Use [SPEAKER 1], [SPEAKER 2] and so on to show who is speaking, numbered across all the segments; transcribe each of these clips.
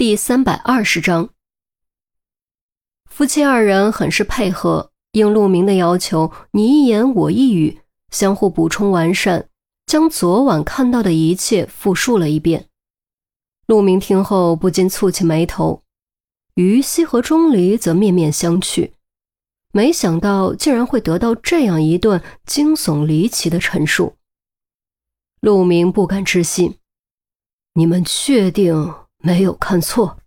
[SPEAKER 1] 第三百二十章，夫妻二人很是配合，应陆明的要求，你一言我一语，相互补充完善，将昨晚看到的一切复述了一遍。陆明听后不禁蹙起眉头，于西和钟离则面面相觑，没想到竟然会得到这样一段惊悚离奇的陈述。陆明不敢置信，你们确定？没有看错，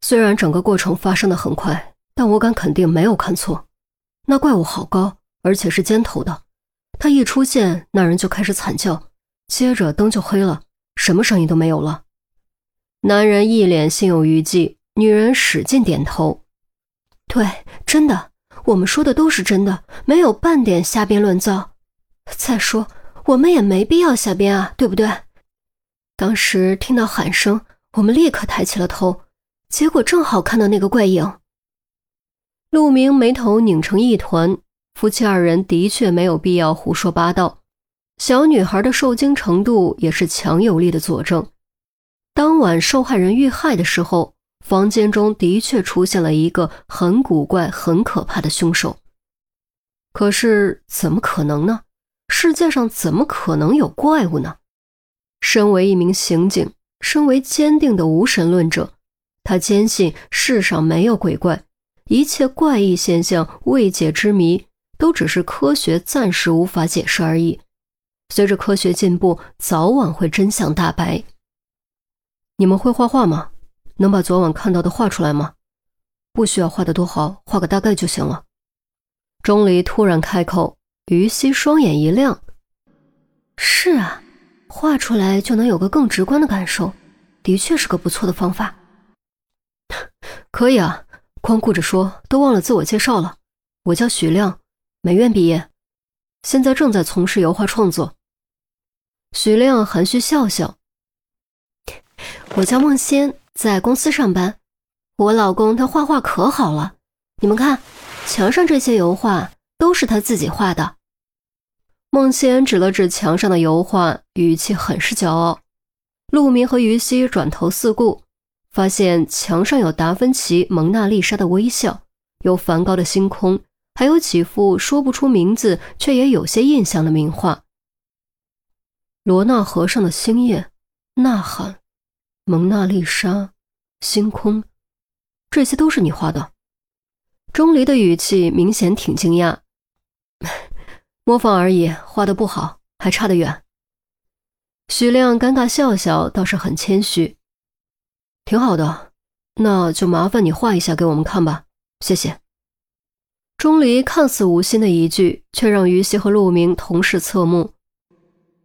[SPEAKER 1] 虽然整个过程发生的很快，但我敢肯定没有看错。那怪物好高，而且是尖头的。他一出现，那人就开始惨叫，接着灯就黑了，什么声音都没有了。男人一脸心有余悸，女人使劲点头：“对，真的，我们说的都是真的，没有半点瞎编乱造。再说，我们也没必要瞎编啊，对不对？”当时听到喊声，我们立刻抬起了头，结果正好看到那个怪影。陆明眉头拧成一团，夫妻二人的确没有必要胡说八道。小女孩的受惊程度也是强有力的佐证。当晚受害人遇害的时候，房间中的确出现了一个很古怪、很可怕的凶手。可是怎么可能呢？世界上怎么可能有怪物呢？身为一名刑警，身为坚定的无神论者，他坚信世上没有鬼怪，一切怪异现象、未解之谜都只是科学暂时无法解释而已。随着科学进步，早晚会真相大白。你们会画画吗？能把昨晚看到的画出来吗？不需要画的多好，画个大概就行了。钟离突然开口，于西双眼一亮：“是啊。”画出来就能有个更直观的感受，的确是个不错的方法。可以啊，光顾着说都忘了自我介绍了。我叫许亮，美院毕业，现在正在从事油画创作。许亮含蓄笑笑。我叫孟仙，在公司上班。我老公他画画可好了，你们看，墙上这些油画都是他自己画的。孟仙指了指墙上的油画，语气很是骄傲。陆明和于西转头四顾，发现墙上有达芬奇《蒙娜丽莎》的微笑，有梵高的星空，还有几幅说不出名字却也有些印象的名画：罗纳河上的星夜、呐喊、蒙娜丽莎、星空，这些都是你画的。钟离的语气明显挺惊讶。模仿而已，画的不好，还差得远。许亮尴尬笑笑，倒是很谦虚，挺好的，那就麻烦你画一下给我们看吧，谢谢。钟离看似无心的一句，却让于西和陆明同时侧目。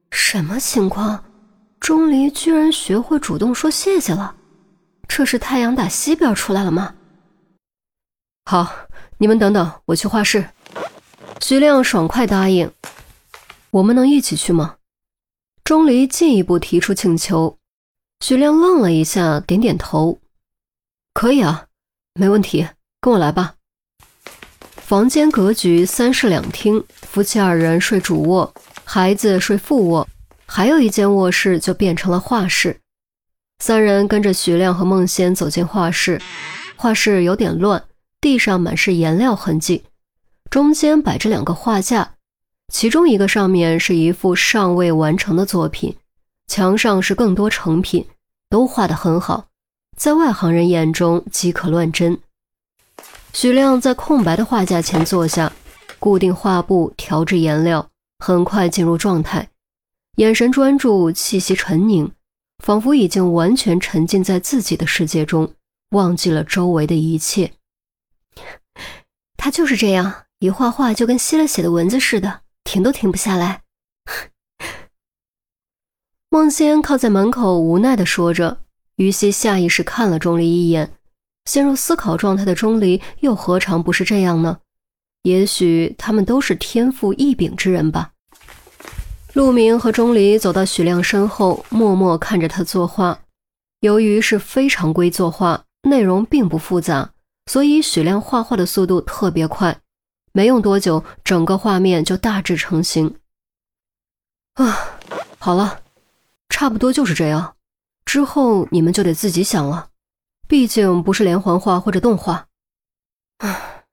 [SPEAKER 1] 什么情况？钟离居然学会主动说谢谢了？这是太阳打西边出来了吗？好，你们等等，我去画室。徐亮爽快答应：“我们能一起去吗？”钟离进一步提出请求。徐亮愣了一下，点点头：“可以啊，没问题，跟我来吧。”房间格局三室两厅，夫妻二人睡主卧，孩子睡副卧，还有一间卧室就变成了画室。三人跟着徐亮和孟仙走进画室，画室有点乱，地上满是颜料痕迹。中间摆着两个画架，其中一个上面是一幅尚未完成的作品，墙上是更多成品，都画得很好，在外行人眼中即可乱真。许亮在空白的画架前坐下，固定画布，调制颜料，很快进入状态，眼神专注，气息沉凝，仿佛已经完全沉浸在自己的世界中，忘记了周围的一切。他就是这样。一画画就跟吸了血的蚊子似的，停都停不下来。孟仙靠在门口，无奈地说着。于西下意识看了钟离一眼，陷入思考状态的钟离又何尝不是这样呢？也许他们都是天赋异禀之人吧。陆明和钟离走到许亮身后，默默看着他作画。由于是非常规作画，内容并不复杂，所以许亮画画的速度特别快。没用多久，整个画面就大致成型。啊，好了，差不多就是这样。之后你们就得自己想了，毕竟不是连环画或者动画。啊，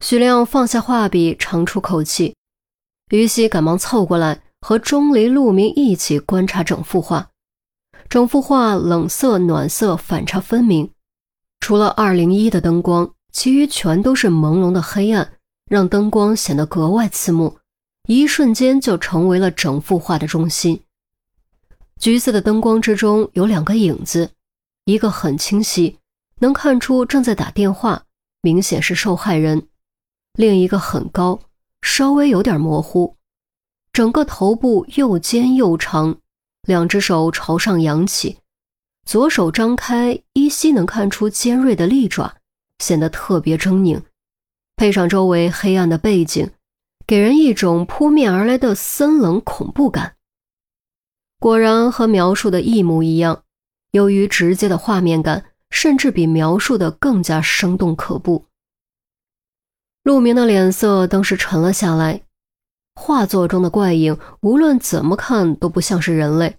[SPEAKER 1] 许亮放下画笔，长出口气。于西赶忙凑过来，和钟离、陆明一起观察整幅画。整幅画冷色、暖色反差分明，除了二零一的灯光，其余全都是朦胧的黑暗，让灯光显得格外刺目，一瞬间就成为了整幅画的中心。橘色的灯光之中有两个影子，一个很清晰，能看出正在打电话，明显是受害人；另一个很高，稍微有点模糊，整个头部又尖又长。两只手朝上扬起，左手张开，依稀能看出尖锐的利爪，显得特别狰狞。配上周围黑暗的背景，给人一种扑面而来的森冷恐怖感。果然和描述的一模一样。由于直接的画面感，甚至比描述的更加生动可怖。陆明的脸色当时沉了下来。画作中的怪影，无论怎么看都不像是人类。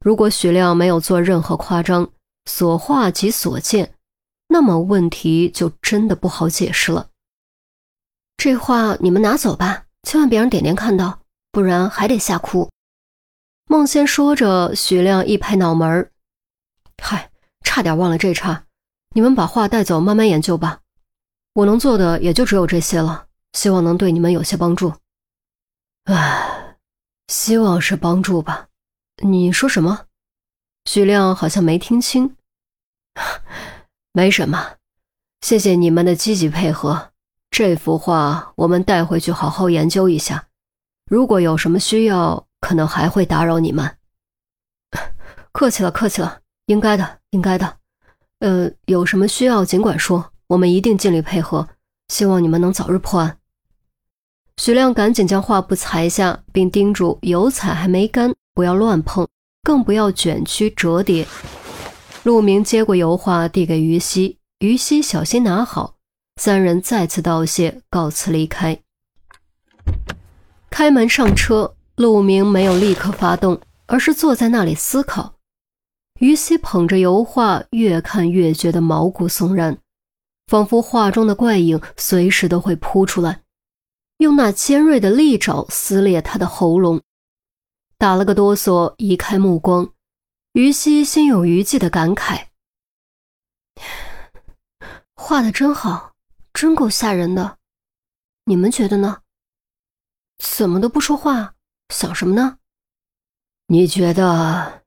[SPEAKER 1] 如果许亮没有做任何夸张，所画即所见，那么问题就真的不好解释了。这话你们拿走吧，千万别让点点看到，不然还得吓哭。孟仙说着，许亮一拍脑门儿：“嗨，差点忘了这茬，你们把画带走，慢慢研究吧。我能做的也就只有这些了，希望能对你们有些帮助。”唉，希望是帮助吧。你说什么？许亮好像没听清。没什么，谢谢你们的积极配合。这幅画我们带回去好好研究一下。如果有什么需要，可能还会打扰你们。客气了，客气了，应该的，应该的。呃，有什么需要尽管说，我们一定尽力配合。希望你们能早日破案。徐亮赶紧将画布裁下，并叮嘱油彩还没干，不要乱碰，更不要卷曲折叠。陆明接过油画，递给于西，于西小心拿好。三人再次道谢，告辞离开。开门上车，陆明没有立刻发动，而是坐在那里思考。于西捧着油画，越看越觉得毛骨悚然，仿佛画中的怪影随时都会扑出来。用那尖锐的利爪撕裂他的喉咙，打了个哆嗦，移开目光。于西心有余悸的感慨：“画的真好，真够吓人的。你们觉得呢？怎么都不说话，想什么呢？你觉得？”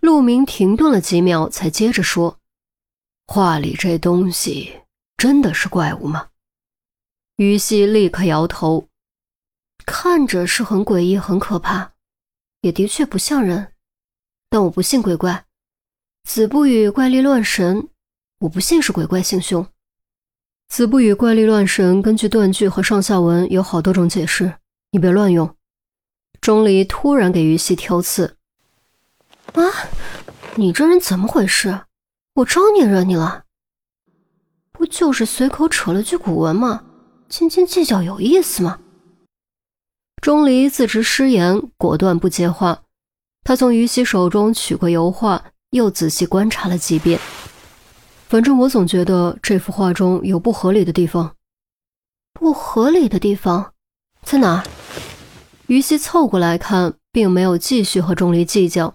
[SPEAKER 1] 陆明停顿了几秒，才接着说：“画里这东西真的是怪物吗？”于西立刻摇头，看着是很诡异、很可怕，也的确不像人。但我不信鬼怪，子不语怪力乱神，我不信是鬼怪行凶。子不语怪力乱神，根据断句和上下文有好多种解释，你别乱用。钟离突然给于西挑刺：“啊，你这人怎么回事？我招你惹你了？不就是随口扯了句古文吗？”斤斤计较有意思吗？钟离自知失言，果断不接话。他从于西手中取过油画，又仔细观察了几遍。反正我总觉得这幅画中有不合理的地方。不合理的地方在哪？于西凑过来看，并没有继续和钟离计较。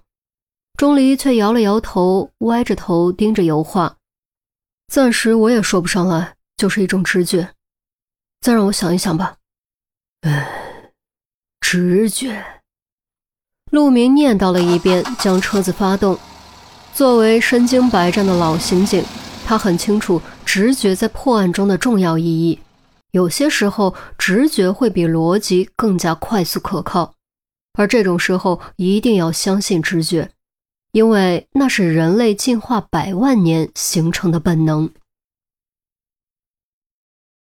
[SPEAKER 1] 钟离却摇了摇头，歪着头盯着油画。暂时我也说不上来，就是一种直觉。再让我想一想吧。唉，直觉。陆明念叨了一遍，将车子发动。作为身经百战的老刑警，他很清楚直觉在破案中的重要意义。有些时候，直觉会比逻辑更加快速可靠，而这种时候一定要相信直觉，因为那是人类进化百万年形成的本能。